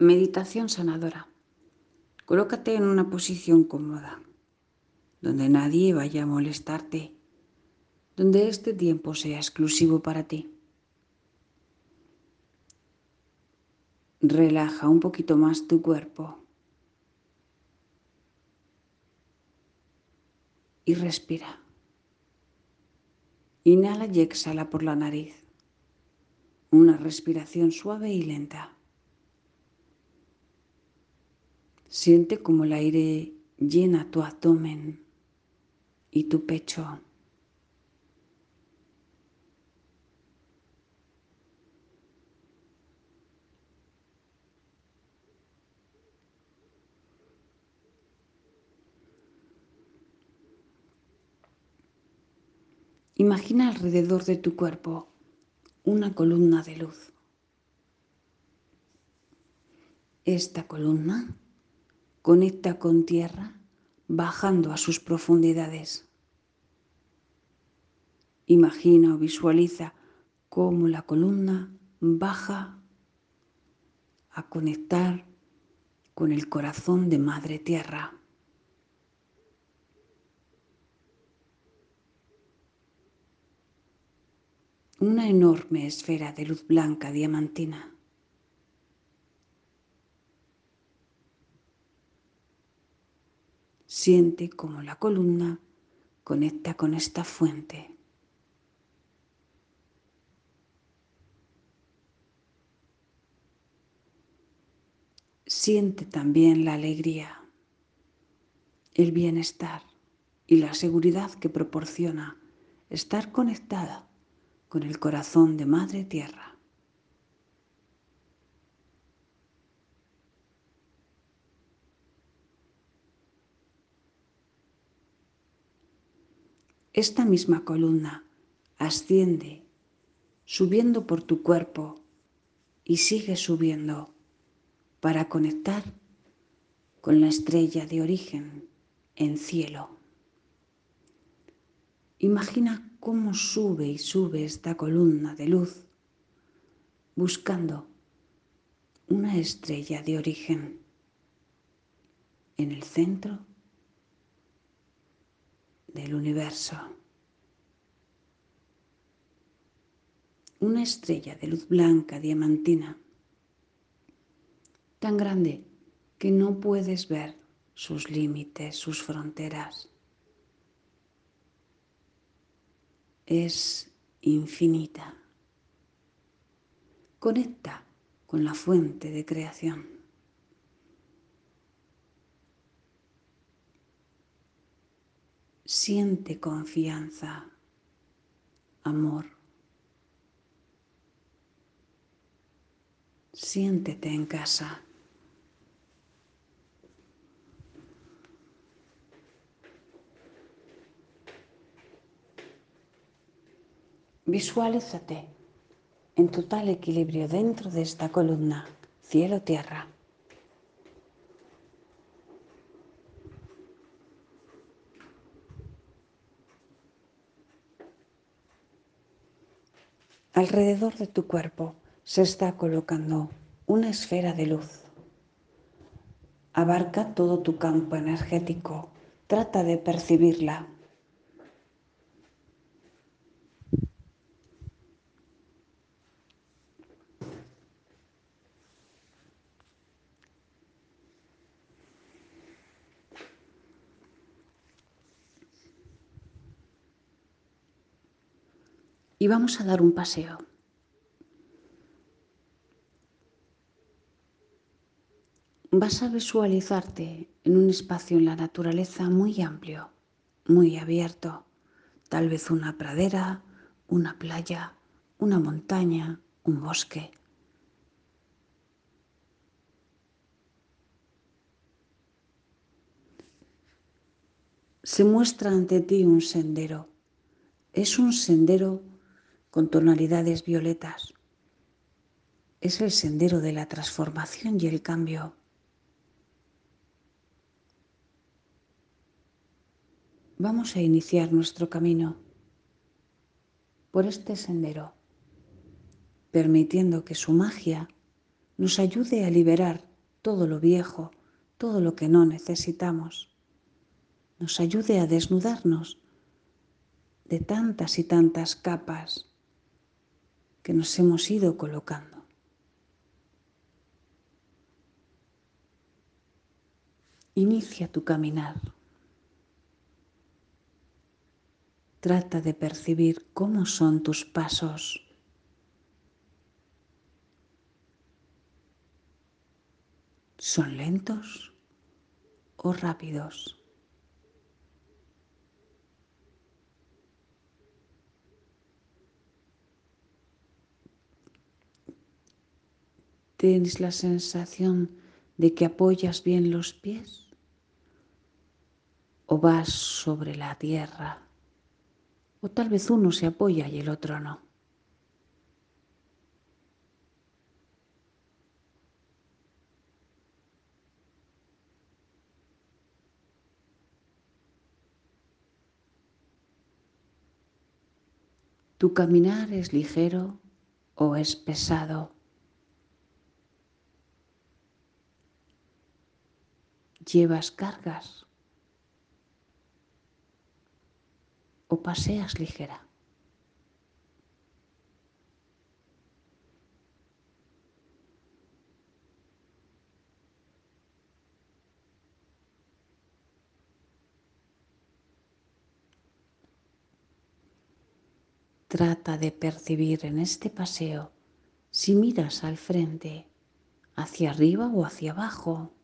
Meditación sanadora. Colócate en una posición cómoda, donde nadie vaya a molestarte, donde este tiempo sea exclusivo para ti. Relaja un poquito más tu cuerpo y respira. Inhala y exhala por la nariz. Una respiración suave y lenta. Siente como el aire llena tu abdomen y tu pecho. Imagina alrededor de tu cuerpo una columna de luz. Esta columna conecta con tierra bajando a sus profundidades. Imagina o visualiza cómo la columna baja a conectar con el corazón de Madre Tierra. una enorme esfera de luz blanca diamantina. Siente como la columna conecta con esta fuente. Siente también la alegría, el bienestar y la seguridad que proporciona estar conectada con el corazón de Madre Tierra. Esta misma columna asciende, subiendo por tu cuerpo y sigue subiendo para conectar con la estrella de origen en cielo. Imagina cómo sube y sube esta columna de luz buscando una estrella de origen en el centro del universo. Una estrella de luz blanca diamantina tan grande que no puedes ver sus límites, sus fronteras. es infinita. Conecta con la fuente de creación. Siente confianza, amor. Siéntete en casa. Visualízate en total equilibrio dentro de esta columna cielo-tierra. Alrededor de tu cuerpo se está colocando una esfera de luz. Abarca todo tu campo energético. Trata de percibirla vamos a dar un paseo. Vas a visualizarte en un espacio en la naturaleza muy amplio, muy abierto, tal vez una pradera, una playa, una montaña, un bosque. Se muestra ante ti un sendero. Es un sendero con tonalidades violetas. Es el sendero de la transformación y el cambio. Vamos a iniciar nuestro camino por este sendero, permitiendo que su magia nos ayude a liberar todo lo viejo, todo lo que no necesitamos. Nos ayude a desnudarnos de tantas y tantas capas que nos hemos ido colocando. Inicia tu caminar. Trata de percibir cómo son tus pasos. ¿Son lentos o rápidos? ¿Tienes la sensación de que apoyas bien los pies? ¿O vas sobre la tierra? O tal vez uno se apoya y el otro no. ¿Tu caminar es ligero o es pesado? ¿Llevas cargas? ¿O paseas ligera? Trata de percibir en este paseo si miras al frente, hacia arriba o hacia abajo.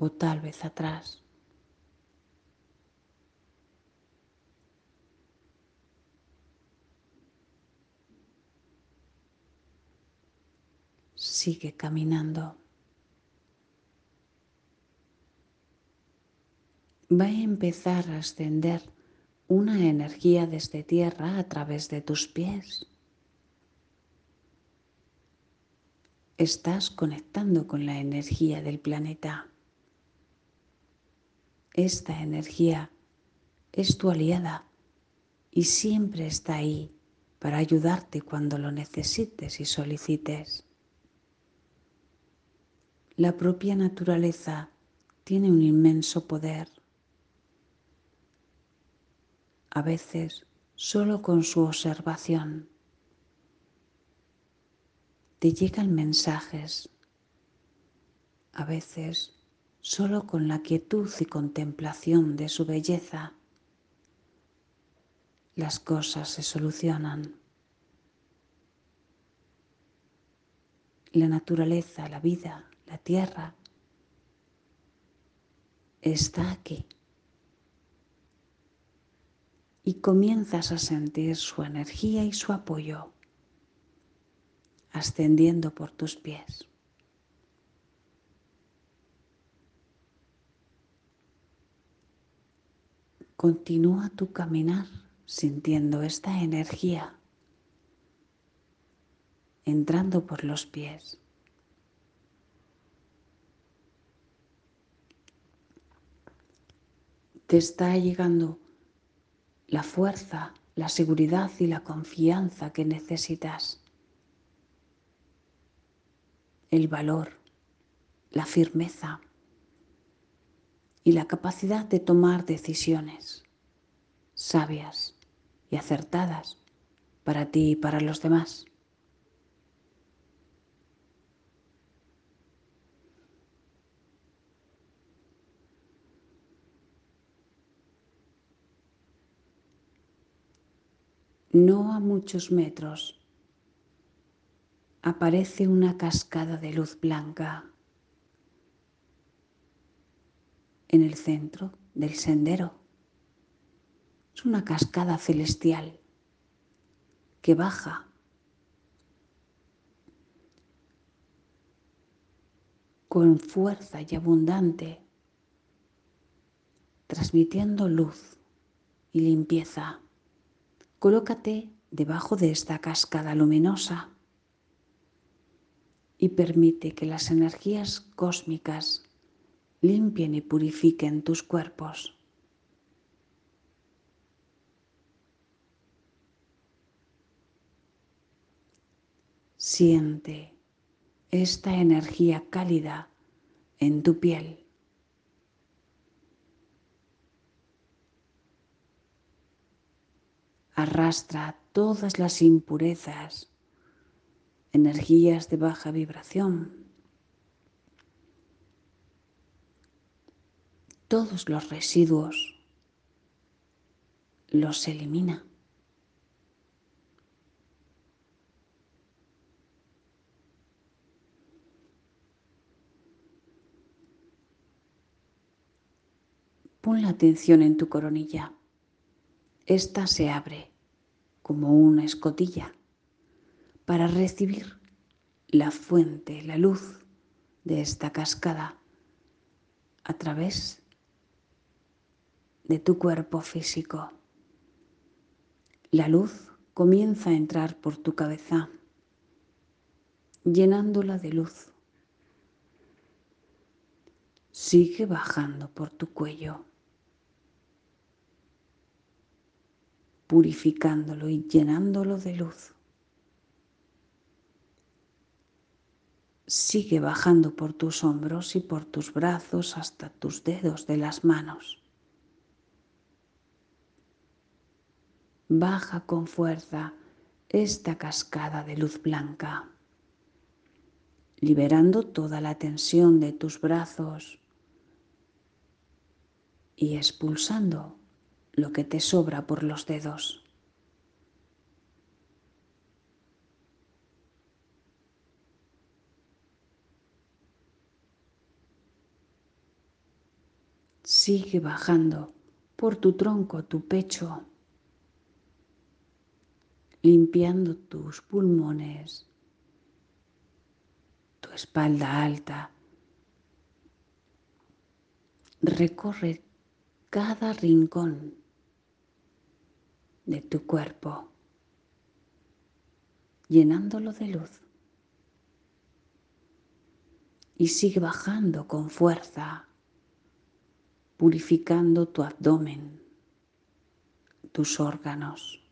O tal vez atrás. Sigue caminando. Va a empezar a ascender una energía desde tierra a través de tus pies. Estás conectando con la energía del planeta. Esta energía es tu aliada y siempre está ahí para ayudarte cuando lo necesites y solicites. La propia naturaleza tiene un inmenso poder. A veces solo con su observación te llegan mensajes. A veces solo con la quietud y contemplación de su belleza, las cosas se solucionan. La naturaleza, la vida, la tierra está aquí. Y comienzas a sentir su energía y su apoyo ascendiendo por tus pies. Continúa tu caminar sintiendo esta energía entrando por los pies. Te está llegando la fuerza, la seguridad y la confianza que necesitas. El valor, la firmeza y la capacidad de tomar decisiones sabias y acertadas para ti y para los demás. No a muchos metros aparece una cascada de luz blanca en el centro del sendero. Es una cascada celestial que baja con fuerza y abundante, transmitiendo luz y limpieza. Colócate debajo de esta cascada luminosa y permite que las energías cósmicas limpien y purifiquen tus cuerpos. Siente esta energía cálida en tu piel. Arrastra todas las impurezas, energías de baja vibración, todos los residuos, los elimina. Pon la atención en tu coronilla. Esta se abre como una escotilla para recibir la fuente, la luz de esta cascada a través de tu cuerpo físico. La luz comienza a entrar por tu cabeza, llenándola de luz. Sigue bajando por tu cuello purificándolo y llenándolo de luz. Sigue bajando por tus hombros y por tus brazos hasta tus dedos de las manos. Baja con fuerza esta cascada de luz blanca, liberando toda la tensión de tus brazos y expulsando lo que te sobra por los dedos. Sigue bajando por tu tronco, tu pecho, limpiando tus pulmones, tu espalda alta. Recorre cada rincón de tu cuerpo, llenándolo de luz. Y sigue bajando con fuerza, purificando tu abdomen, tus órganos,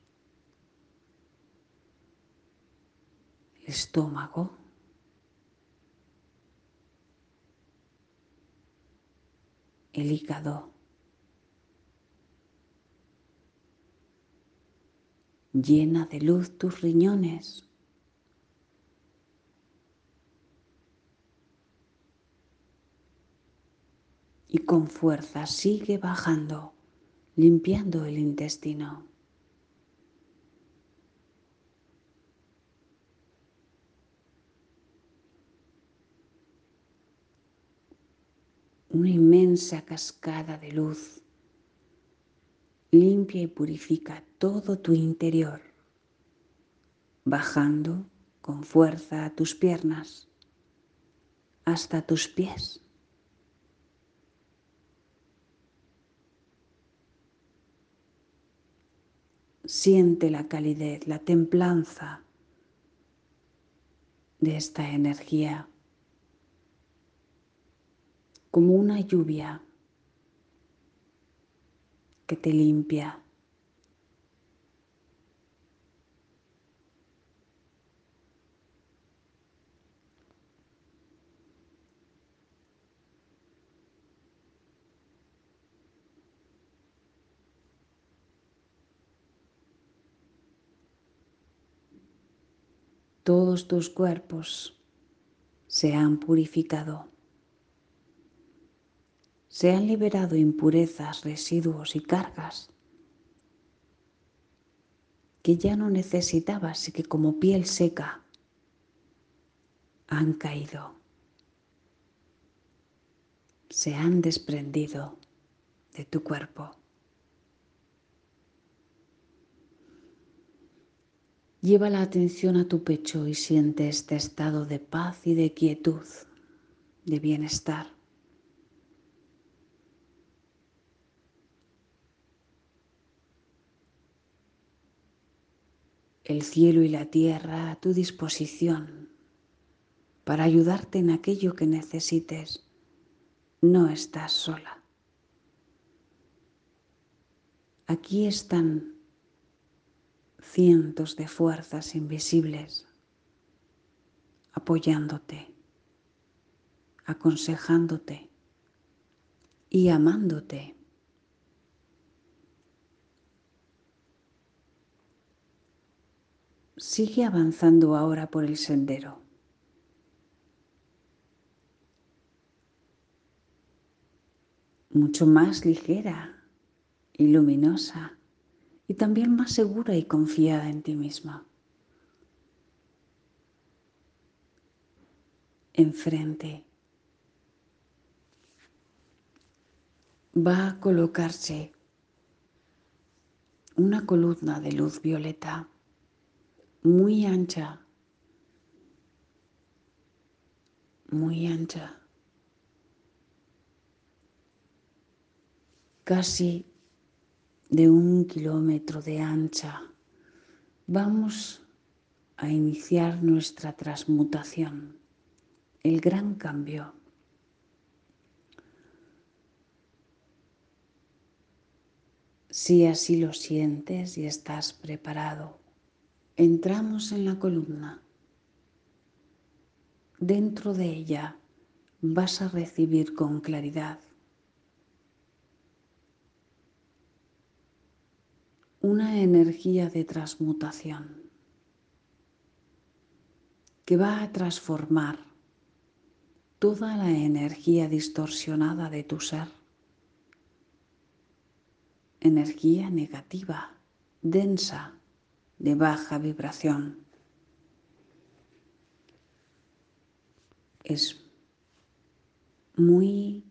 estómago. el hígado, llena de luz tus riñones. Y con fuerza sigue bajando, limpiando el intestino. Una inmensa cascada de luz limpia y purifica todo tu interior, bajando con fuerza a tus piernas hasta tus pies. Siente la calidez, la templanza de esta energía como una lluvia que te limpia. Todos tus cuerpos se han purificado se han liberado impurezas, residuos y cargas que ya no necesitabas y que como piel seca han caído, se han desprendido de tu cuerpo. Lleva la atención a tu pecho y siente este estado de paz y de quietud, de bienestar. El cielo y la tierra a tu disposición para ayudarte en aquello que necesites, no estás sola. Aquí están cientos de fuerzas invisibles apoyándote, aconsejándote y amándote. Sigue avanzando ahora por el sendero. Mucho más ligera y luminosa y también más segura y confiada en ti misma. Enfrente va a colocarse una columna de luz violeta muy ancha, muy ancha, casi de un kilómetro de ancha, vamos a iniciar nuestra transmutación, el gran cambio. Si así lo sientes y estás preparado, entramos en la columna. Dentro de ella vas a recibir con claridad una energía de transmutación que va a transformar toda la energía distorsionada de tu ser, energía negativa, densa, de baja vibración. Es muy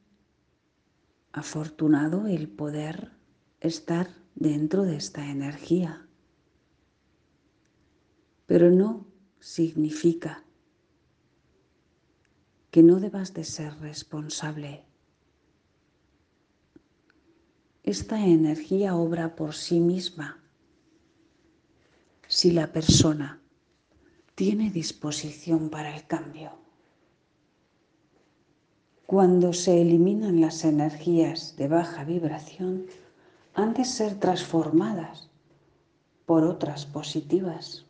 afortunado el poder estar dentro de esta energía. Pero no significa que no debas de ser responsable. Esta energía obra por sí misma si la persona tiene disposición para el cambio. Cuando se eliminan las energías de baja vibración, han de ser transformadas por otras positivas.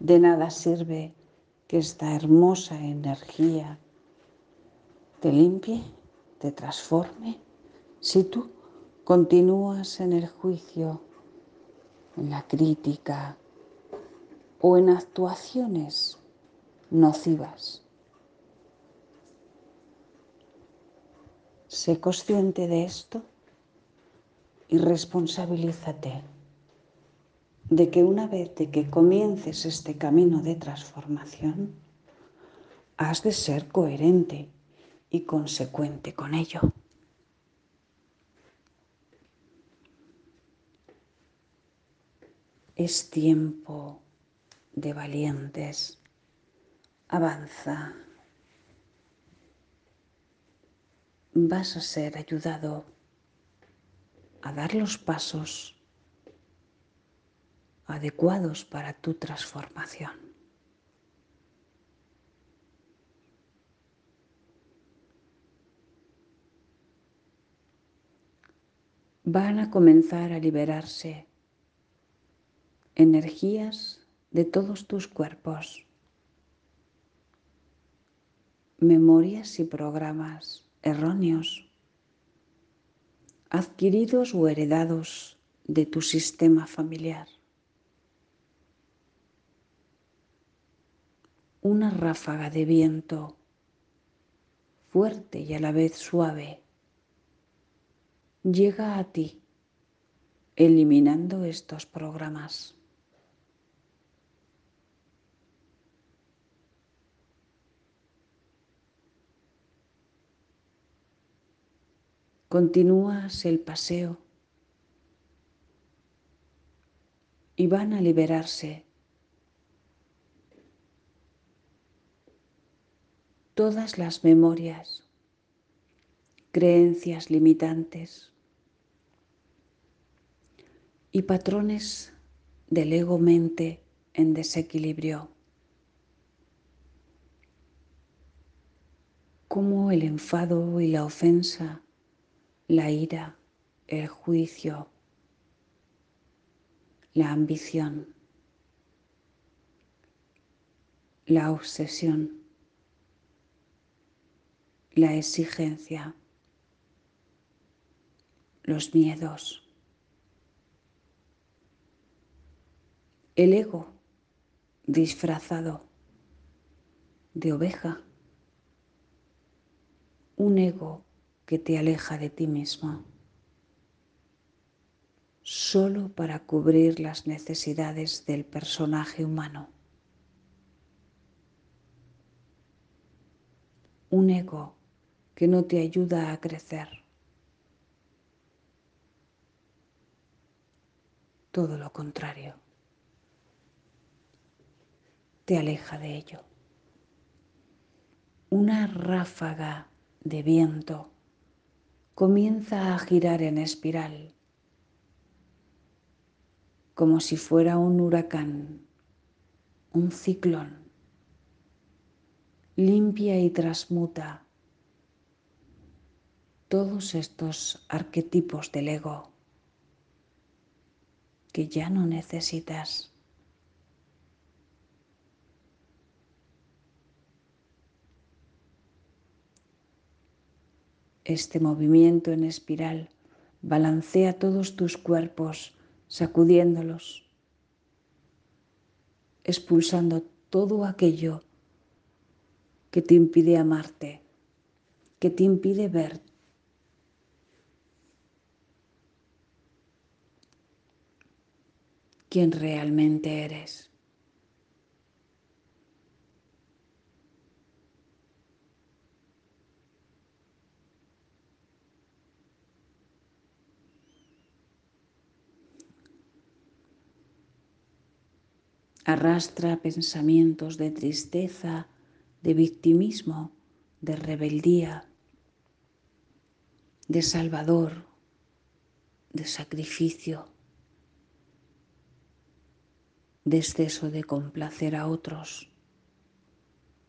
De nada sirve que esta hermosa energía te limpie, te transforme, si tú continúas en el juicio, en la crítica o en actuaciones nocivas. Sé consciente de esto y responsabilízate de que una vez de que comiences este camino de transformación, has de ser coherente y consecuente con ello. Es tiempo de valientes. Avanza. Vas a ser ayudado a dar los pasos adecuados para tu transformación. Van a comenzar a liberarse energías de todos tus cuerpos, memorias y programas erróneos adquiridos o heredados de tu sistema familiar. Una ráfaga de viento fuerte y a la vez suave llega a ti eliminando estos programas. Continúas el paseo y van a liberarse todas las memorias, creencias limitantes y patrones del ego-mente en desequilibrio. cómo el enfado y la ofensa, la ira, el juicio, la ambición, la obsesión, la exigencia, los miedos, el ego disfrazado de oveja, un ego que te aleja de ti mismo, solo para cubrir las necesidades del personaje humano. Un ego que no te ayuda a crecer. Todo lo contrario, te aleja de ello. Una ráfaga de viento comienza a girar en espiral, como si fuera un huracán, un ciclón. Limpia y transmuta todos estos arquetipos del ego que ya no necesitas. Este movimiento en espiral balancea todos tus cuerpos, sacudiéndolos, expulsando todo aquello que te impide amarte, que te impide ver quién realmente eres. Arrastra pensamientos de tristeza, de victimismo, de rebeldía, de salvador, de sacrificio, de exceso de complacer a otros,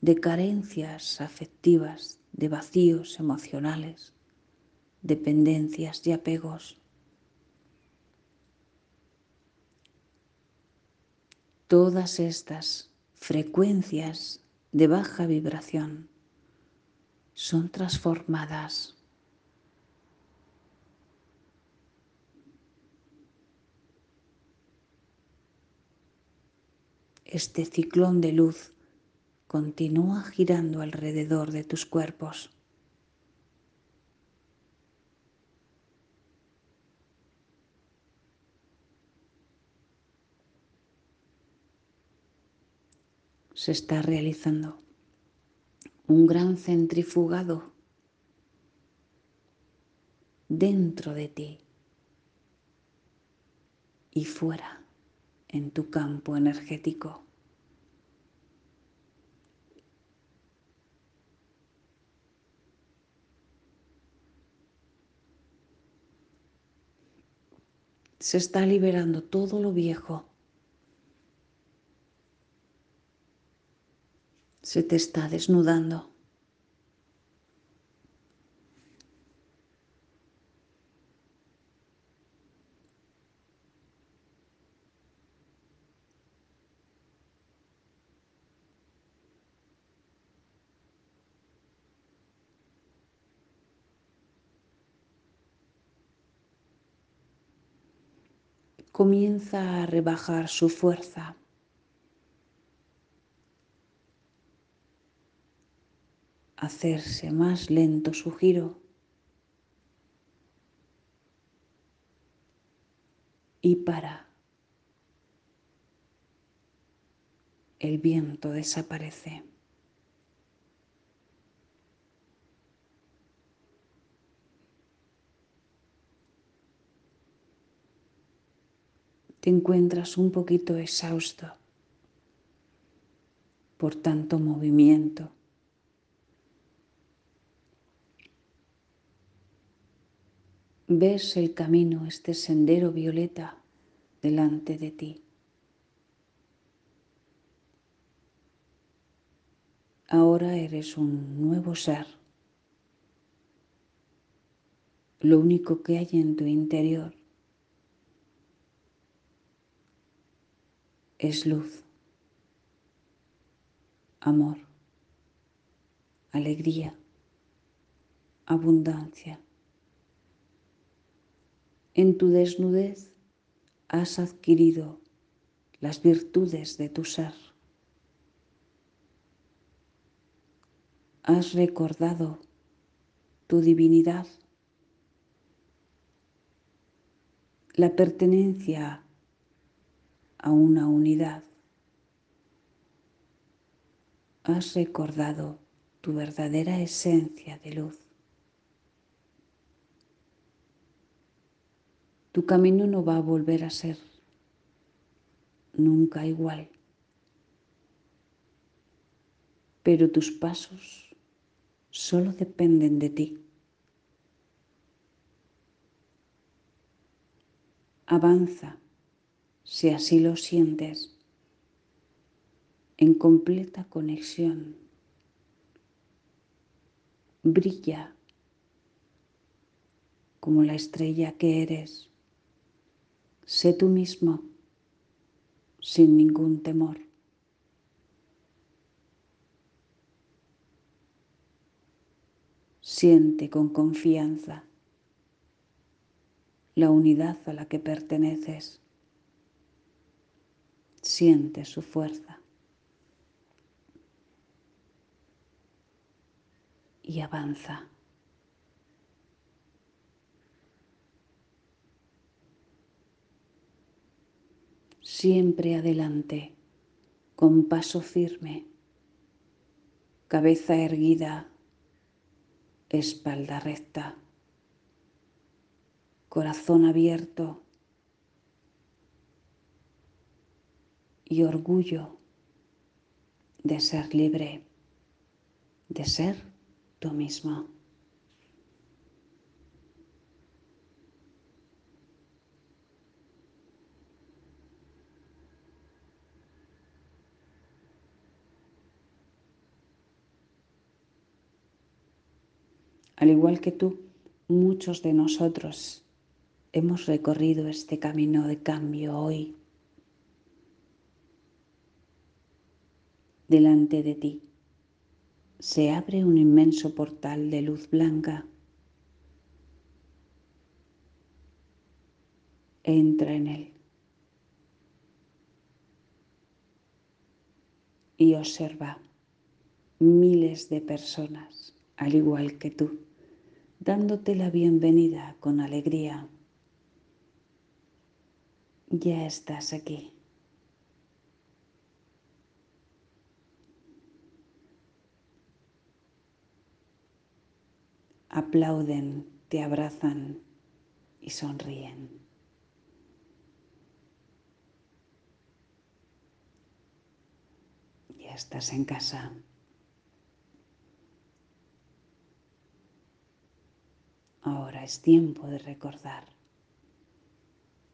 de carencias afectivas, de vacíos emocionales, dependencias y apegos. Todas estas frecuencias de baja vibración son transformadas este ciclón de luz continúa girando alrededor de tus cuerpos. Se está realizando un gran centrifugado dentro de ti y fuera en tu campo energético. Se está liberando todo lo viejo. Se te está desnudando. comienza a rebajar su fuerza. Hacerse más lento su giro y para. El viento desaparece. te encuentras un poquito exhausto por tanto movimiento. Ves el camino, este sendero violeta delante de ti. Ahora eres un nuevo ser lo único que hay en tu interior es luz, amor, alegría, abundancia. En tu desnudez has adquirido las virtudes de tu ser. Has recordado tu divinidad, la pertenencia a una unidad. Has recordado tu verdadera esencia de luz. Tu camino no va a volver a ser nunca igual, pero tus pasos solo dependen de ti. Avanza si así lo sientes en completa conexión. Brilla como la estrella que eres. Sé tú mismo sin ningún temor. Siente con confianza la unidad a la que perteneces. Siente su fuerza. Y avanza. Siempre adelante, con paso firme, cabeza erguida, espalda recta, corazón abierto y orgullo de ser libre, de ser tú mismo. Al igual que tú, muchos de nosotros hemos recorrido este camino de cambio hoy. Delante de ti se abre un inmenso portal de luz blanca. Entra en él y observa miles de personas, al igual que tú dándote la bienvenida con alegría. Ya estás aquí. Aplauden, te abrazan y sonríen. Ya estás en casa. Ahora es tiempo de recordar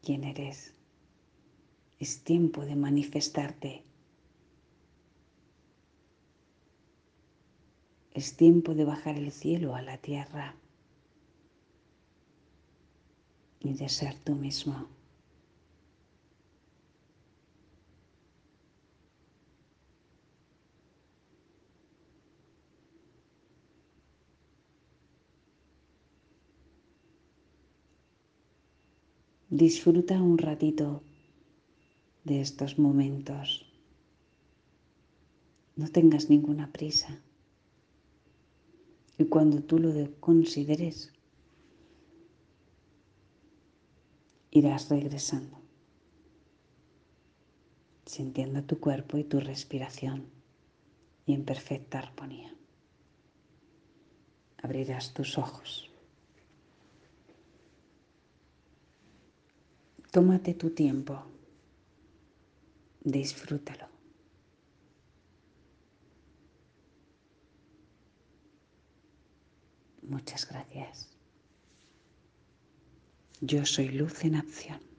quién eres. Es tiempo de manifestarte. Es tiempo de bajar el cielo a la tierra y de ser tú mismo. Disfruta un ratito de estos momentos. No tengas ninguna prisa. Y cuando tú lo consideres, irás regresando, sintiendo tu cuerpo y tu respiración y en perfecta armonía. Abrirás tus ojos. Tómate tu tiempo, disfrútalo. Muchas gracias. Yo soy luz en acción.